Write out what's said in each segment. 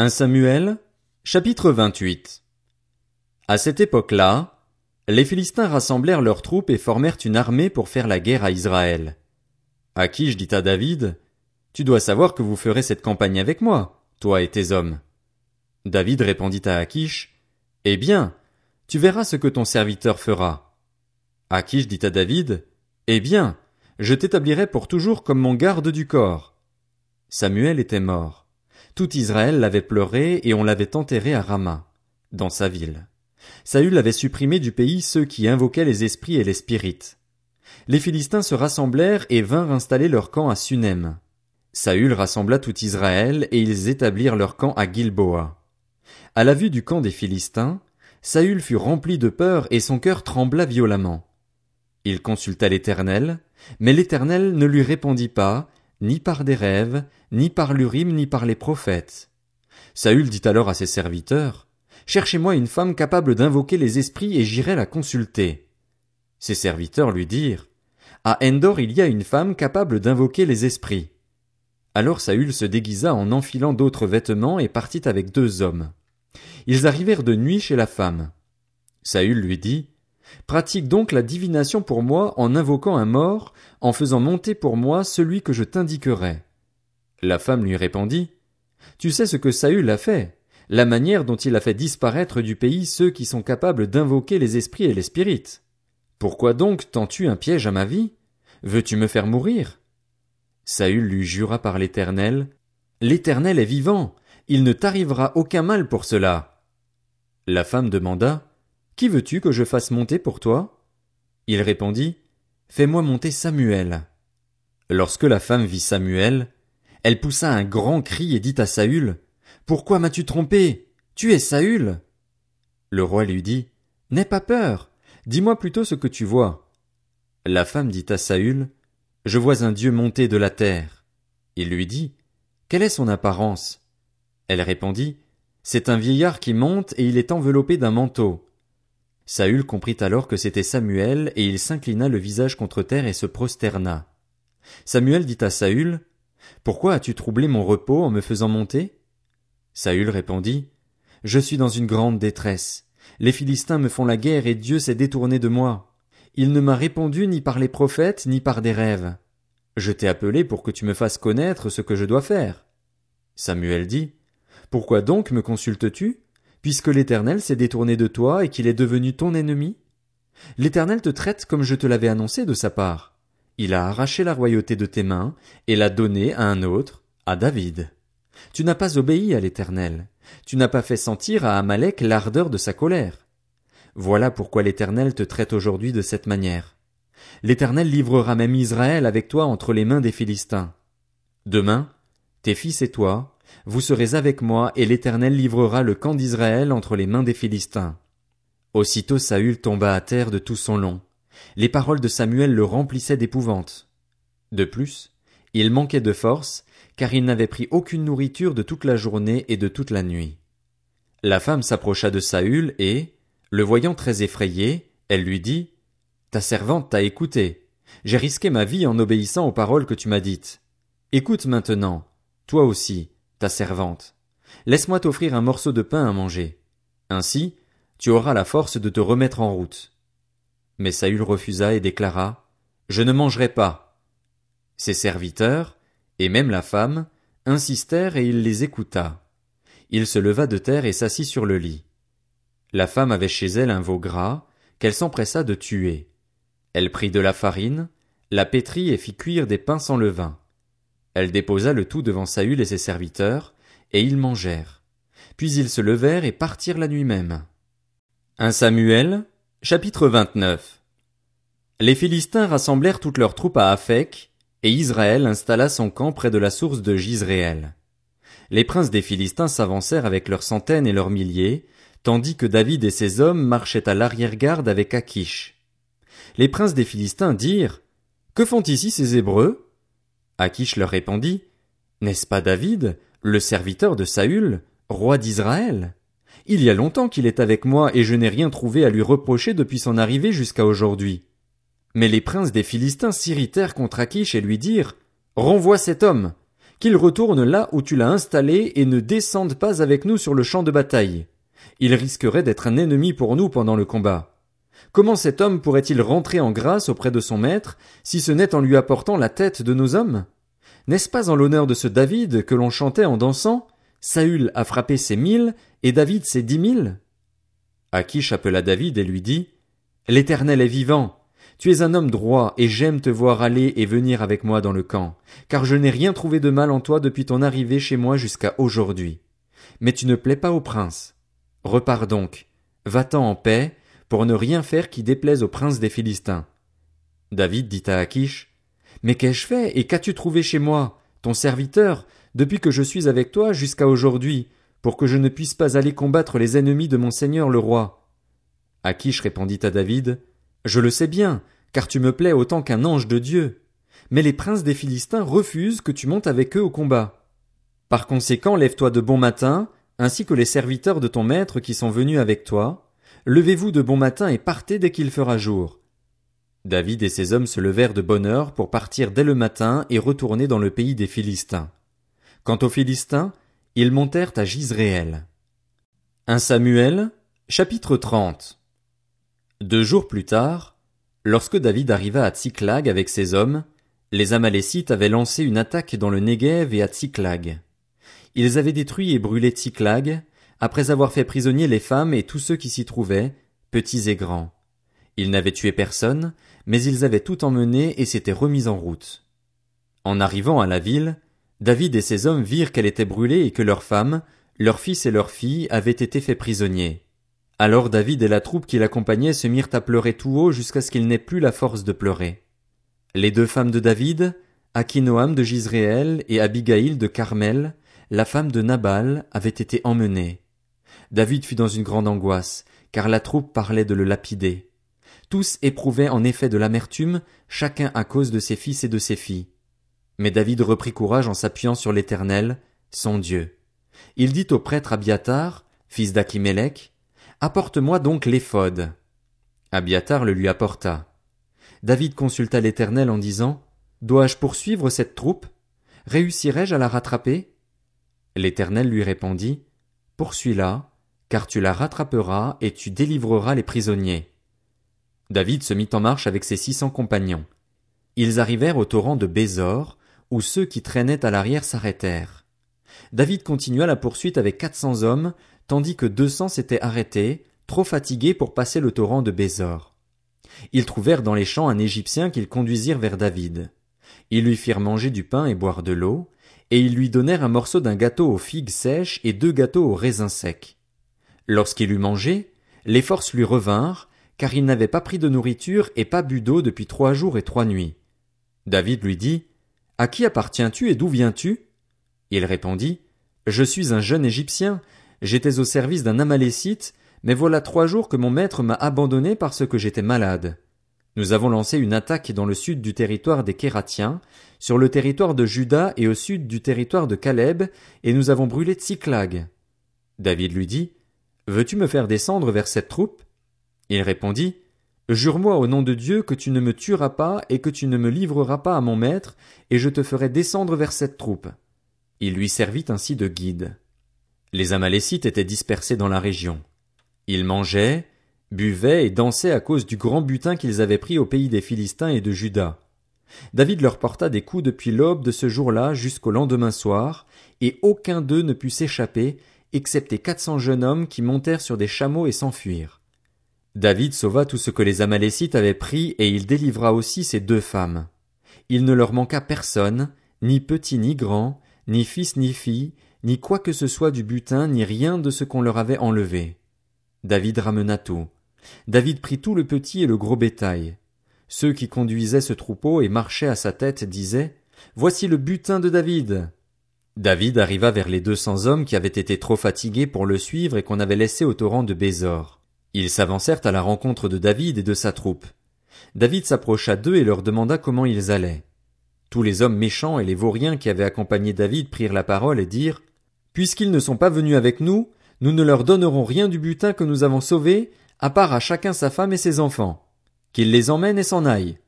1 Samuel, chapitre 28 À cette époque-là, les Philistins rassemblèrent leurs troupes et formèrent une armée pour faire la guerre à Israël. Akish dit à David, Tu dois savoir que vous ferez cette campagne avec moi, toi et tes hommes. David répondit à Akish, Eh bien, tu verras ce que ton serviteur fera. Akish dit à David, Eh bien, je t'établirai pour toujours comme mon garde du corps. Samuel était mort. Tout Israël l'avait pleuré et on l'avait enterré à Rama, dans sa ville. Saül avait supprimé du pays ceux qui invoquaient les esprits et les spirites. Les Philistins se rassemblèrent et vinrent installer leur camp à Sunem. Saül rassembla tout Israël et ils établirent leur camp à Gilboa. À la vue du camp des Philistins, Saül fut rempli de peur et son cœur trembla violemment. Il consulta l'Éternel, mais l'Éternel ne lui répondit pas, ni par des rêves, ni par l'Urim, ni par les prophètes. Saül dit alors à ses serviteurs, Cherchez-moi une femme capable d'invoquer les esprits et j'irai la consulter. Ses serviteurs lui dirent, À Endor il y a une femme capable d'invoquer les esprits. Alors Saül se déguisa en enfilant d'autres vêtements et partit avec deux hommes. Ils arrivèrent de nuit chez la femme. Saül lui dit, Pratique donc la divination pour moi en invoquant un mort, en faisant monter pour moi celui que je t'indiquerai. La femme lui répondit, Tu sais ce que Saül a fait, la manière dont il a fait disparaître du pays ceux qui sont capables d'invoquer les esprits et les spirites. Pourquoi donc tends-tu un piège à ma vie? Veux-tu me faire mourir? Saül lui jura par l'Éternel, L'Éternel est vivant, il ne t'arrivera aucun mal pour cela. La femme demanda, qui veux-tu que je fasse monter pour toi? Il répondit, Fais-moi monter Samuel. Lorsque la femme vit Samuel, elle poussa un grand cri et dit à Saül, Pourquoi m'as-tu trompé? Tu es Saül? Le roi lui dit, N'aie pas peur, dis-moi plutôt ce que tu vois. La femme dit à Saül, Je vois un Dieu monter de la terre. Il lui dit, Quelle est son apparence? Elle répondit, C'est un vieillard qui monte et il est enveloppé d'un manteau. Saül comprit alors que c'était Samuel, et il s'inclina le visage contre terre et se prosterna. Samuel dit à Saül, Pourquoi as-tu troublé mon repos en me faisant monter? Saül répondit, Je suis dans une grande détresse. Les Philistins me font la guerre et Dieu s'est détourné de moi. Il ne m'a répondu ni par les prophètes, ni par des rêves. Je t'ai appelé pour que tu me fasses connaître ce que je dois faire. Samuel dit, Pourquoi donc me consultes-tu? Puisque l'Éternel s'est détourné de toi et qu'il est devenu ton ennemi? L'Éternel te traite comme je te l'avais annoncé de sa part. Il a arraché la royauté de tes mains et l'a donnée à un autre, à David. Tu n'as pas obéi à l'Éternel. Tu n'as pas fait sentir à Amalek l'ardeur de sa colère. Voilà pourquoi l'Éternel te traite aujourd'hui de cette manière. L'Éternel livrera même Israël avec toi entre les mains des Philistins. Demain, tes fils et toi, vous serez avec moi, et l'Éternel livrera le camp d'Israël entre les mains des Philistins. Aussitôt Saül tomba à terre de tout son long. Les paroles de Samuel le remplissaient d'épouvante. De plus, il manquait de force, car il n'avait pris aucune nourriture de toute la journée et de toute la nuit. La femme s'approcha de Saül et, le voyant très effrayé, elle lui dit, Ta servante t'a écouté. J'ai risqué ma vie en obéissant aux paroles que tu m'as dites. Écoute maintenant, toi aussi, ta servante. Laisse-moi t'offrir un morceau de pain à manger. Ainsi, tu auras la force de te remettre en route. Mais Saül refusa et déclara, Je ne mangerai pas. Ses serviteurs, et même la femme, insistèrent et il les écouta. Il se leva de terre et s'assit sur le lit. La femme avait chez elle un veau gras, qu'elle s'empressa de tuer. Elle prit de la farine, la pétrit et fit cuire des pains sans levain. Elle déposa le tout devant Saül et ses serviteurs, et ils mangèrent. Puis ils se levèrent et partirent la nuit même. 1 Samuel, chapitre 29 Les Philistins rassemblèrent toutes leurs troupes à Aphek, et Israël installa son camp près de la source de Gisréel. Les princes des Philistins s'avancèrent avec leurs centaines et leurs milliers, tandis que David et ses hommes marchaient à l'arrière-garde avec Akish. Les princes des Philistins dirent, Que font ici ces Hébreux? Akish leur répondit, N'est-ce pas David, le serviteur de Saül, roi d'Israël? Il y a longtemps qu'il est avec moi et je n'ai rien trouvé à lui reprocher depuis son arrivée jusqu'à aujourd'hui. Mais les princes des Philistins s'irritèrent contre Akish et lui dirent, Renvoie cet homme, qu'il retourne là où tu l'as installé et ne descende pas avec nous sur le champ de bataille. Il risquerait d'être un ennemi pour nous pendant le combat. Comment cet homme pourrait-il rentrer en grâce auprès de son maître, si ce n'est en lui apportant la tête de nos hommes? N'est-ce pas en l'honneur de ce David que l'on chantait en dansant? Saül a frappé ses mille, et David ses dix mille? Akish appela David et lui dit, L'éternel est vivant. Tu es un homme droit, et j'aime te voir aller et venir avec moi dans le camp, car je n'ai rien trouvé de mal en toi depuis ton arrivée chez moi jusqu'à aujourd'hui. Mais tu ne plais pas au prince. Repars donc. Va-t'en en paix, pour ne rien faire qui déplaise au prince des Philistins. David dit à Achish, Mais qu'ai-je fait et qu'as-tu trouvé chez moi, ton serviteur, depuis que je suis avec toi jusqu'à aujourd'hui, pour que je ne puisse pas aller combattre les ennemis de mon seigneur le roi? Achish répondit à David, Je le sais bien, car tu me plais autant qu'un ange de Dieu. Mais les princes des Philistins refusent que tu montes avec eux au combat. Par conséquent, lève-toi de bon matin, ainsi que les serviteurs de ton maître qui sont venus avec toi, Levez-vous de bon matin et partez dès qu'il fera jour. David et ses hommes se levèrent de bonne heure pour partir dès le matin et retourner dans le pays des Philistins. Quant aux Philistins, ils montèrent à Gisréel. Un Samuel, chapitre 30. Deux jours plus tard, lorsque David arriva à Tsiklag avec ses hommes, les Amalécites avaient lancé une attaque dans le Negev et à Tsiklag. Ils avaient détruit et brûlé Tsiklag, après avoir fait prisonnier les femmes et tous ceux qui s'y trouvaient, petits et grands. Ils n'avaient tué personne, mais ils avaient tout emmené et s'étaient remis en route. En arrivant à la ville, David et ses hommes virent qu'elle était brûlée et que leurs femmes, leurs fils et leurs filles avaient été faits prisonniers. Alors David et la troupe qui l'accompagnait se mirent à pleurer tout haut jusqu'à ce qu'ils n'aient plus la force de pleurer. Les deux femmes de David, Akinoam de Gisréel et Abigail de Carmel, la femme de Nabal, avaient été emmenées. David fut dans une grande angoisse, car la troupe parlait de le lapider. Tous éprouvaient en effet de l'amertume, chacun à cause de ses fils et de ses filles. Mais David reprit courage en s'appuyant sur l'Éternel, son Dieu. Il dit au prêtre Abiatar, fils d'Achimélec, Apporte-moi donc l'éphod. Abiatar le lui apporta. David consulta l'Éternel en disant, Dois-je poursuivre cette troupe? Réussirai-je à la rattraper? L'Éternel lui répondit, Poursuis-la, car tu la rattraperas et tu délivreras les prisonniers. David se mit en marche avec ses six cents compagnons. Ils arrivèrent au torrent de Bézor, où ceux qui traînaient à l'arrière s'arrêtèrent. David continua la poursuite avec quatre cents hommes, tandis que deux cents s'étaient arrêtés, trop fatigués pour passer le torrent de Bézor. Ils trouvèrent dans les champs un Égyptien qu'ils conduisirent vers David. Ils lui firent manger du pain et boire de l'eau, et ils lui donnèrent un morceau d'un gâteau aux figues sèches et deux gâteaux aux raisins secs. Lorsqu'il eut mangé, les forces lui revinrent, car il n'avait pas pris de nourriture et pas bu d'eau depuis trois jours et trois nuits. David lui dit, À qui appartiens-tu et d'où viens-tu? Il répondit, Je suis un jeune Égyptien, j'étais au service d'un Amalécite, mais voilà trois jours que mon maître m'a abandonné parce que j'étais malade. Nous avons lancé une attaque dans le sud du territoire des Kératiens, sur le territoire de Juda et au sud du territoire de Caleb, et nous avons brûlé Tsiklag. David lui dit, Veux-tu me faire descendre vers cette troupe? Il répondit, Jure-moi au nom de Dieu que tu ne me tueras pas et que tu ne me livreras pas à mon maître, et je te ferai descendre vers cette troupe. Il lui servit ainsi de guide. Les Amalécites étaient dispersés dans la région. Ils mangeaient, buvaient et dansaient à cause du grand butin qu'ils avaient pris au pays des Philistins et de Juda. David leur porta des coups depuis l'aube de ce jour-là jusqu'au lendemain soir, et aucun d'eux ne put s'échapper, excepté quatre cents jeunes hommes qui montèrent sur des chameaux et s'enfuirent. David sauva tout ce que les Amalécites avaient pris et il délivra aussi ses deux femmes. Il ne leur manqua personne, ni petit ni grand, ni fils ni fille, ni quoi que ce soit du butin, ni rien de ce qu'on leur avait enlevé. David ramena tout. David prit tout le petit et le gros bétail. Ceux qui conduisaient ce troupeau et marchaient à sa tête disaient, Voici le butin de David. David arriva vers les deux cents hommes qui avaient été trop fatigués pour le suivre et qu'on avait laissés au torrent de Bézor. Ils s'avancèrent à la rencontre de David et de sa troupe. David s'approcha d'eux et leur demanda comment ils allaient. Tous les hommes méchants et les vauriens qui avaient accompagné David prirent la parole et dirent Puisqu'ils ne sont pas venus avec nous, nous ne leur donnerons rien du butin que nous avons sauvé, à part à chacun sa femme et ses enfants. Qu'ils les emmènent et s'en aillent.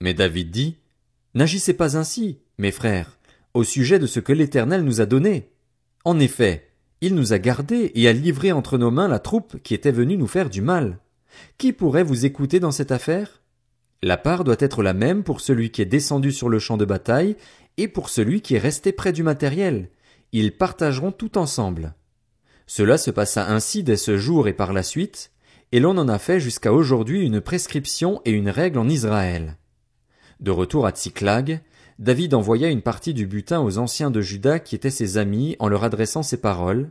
Mais David dit N'agissez pas ainsi, mes frères, au sujet de ce que l'Éternel nous a donné. En effet, il nous a gardés et a livré entre nos mains la troupe qui était venue nous faire du mal. Qui pourrait vous écouter dans cette affaire? La part doit être la même pour celui qui est descendu sur le champ de bataille et pour celui qui est resté près du matériel. Ils partageront tout ensemble. Cela se passa ainsi dès ce jour et par la suite, et l'on en a fait jusqu'à aujourd'hui une prescription et une règle en Israël. De retour à Tsiklag, David envoya une partie du butin aux anciens de Juda qui étaient ses amis en leur adressant ces paroles.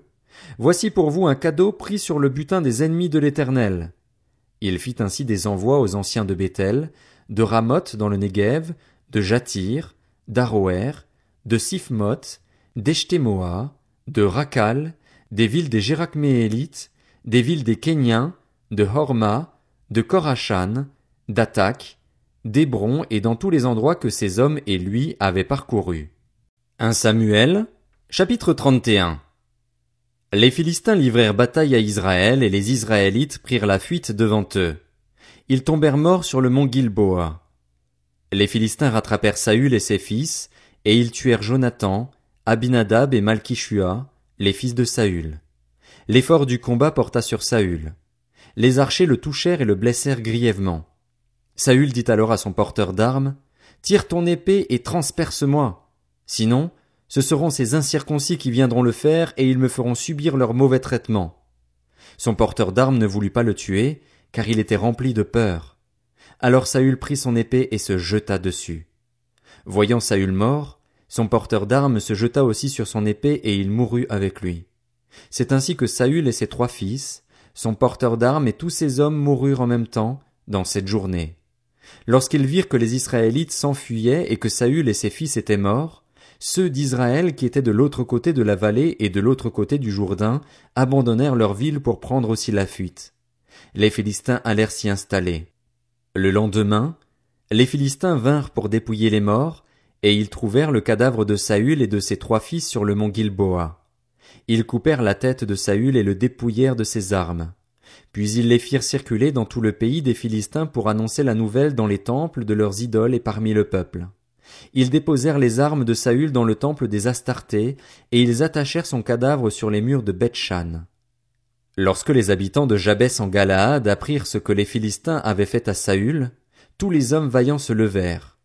Voici pour vous un cadeau pris sur le butin des ennemis de l'Éternel. Il fit ainsi des envois aux anciens de Bethel, de Ramoth dans le Negev, de Jatir, d'Aroer, de Sifmoth, d'Eshtemoa, de Rakal, des villes des Jérakméélites, des villes des Kéniens, de Horma, de Korachan, d'Atak, d'Hébron et dans tous les endroits que ces hommes et lui avaient parcourus. 1 Samuel, chapitre 31 Les Philistins livrèrent bataille à Israël et les Israélites prirent la fuite devant eux. Ils tombèrent morts sur le mont Gilboa. Les Philistins rattrapèrent Saül et ses fils, et ils tuèrent Jonathan, Abinadab et Malkishua, les fils de Saül. L'effort du combat porta sur Saül. Les archers le touchèrent et le blessèrent grièvement. Saül dit alors à son porteur d'armes, Tire ton épée et transperce-moi. Sinon, ce seront ces incirconcis qui viendront le faire et ils me feront subir leur mauvais traitement. Son porteur d'armes ne voulut pas le tuer, car il était rempli de peur. Alors Saül prit son épée et se jeta dessus. Voyant Saül mort, son porteur d'armes se jeta aussi sur son épée et il mourut avec lui. C'est ainsi que Saül et ses trois fils, son porteur d'armes et tous ses hommes moururent en même temps, dans cette journée. Lorsqu'ils virent que les Israélites s'enfuyaient et que Saül et ses fils étaient morts, ceux d'Israël qui étaient de l'autre côté de la vallée et de l'autre côté du Jourdain abandonnèrent leur ville pour prendre aussi la fuite. Les Philistins allèrent s'y installer. Le lendemain, les Philistins vinrent pour dépouiller les morts, et ils trouvèrent le cadavre de Saül et de ses trois fils sur le mont Gilboa. Ils coupèrent la tête de Saül et le dépouillèrent de ses armes. Puis ils les firent circuler dans tout le pays des Philistins pour annoncer la nouvelle dans les temples de leurs idoles et parmi le peuple. Ils déposèrent les armes de Saül dans le temple des Astartés, et ils attachèrent son cadavre sur les murs de Bethshan. Lorsque les habitants de Jabès en Galaad apprirent ce que les Philistins avaient fait à Saül, tous les hommes vaillants se levèrent.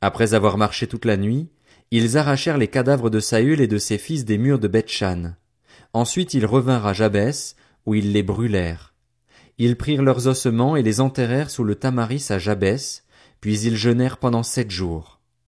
Après avoir marché toute la nuit, ils arrachèrent les cadavres de Saül et de ses fils des murs de Bethshan. Ensuite ils revinrent à Jabès, où ils les brûlèrent. Ils prirent leurs ossements et les enterrèrent sous le tamaris à Jabès, puis ils jeûnèrent pendant sept jours.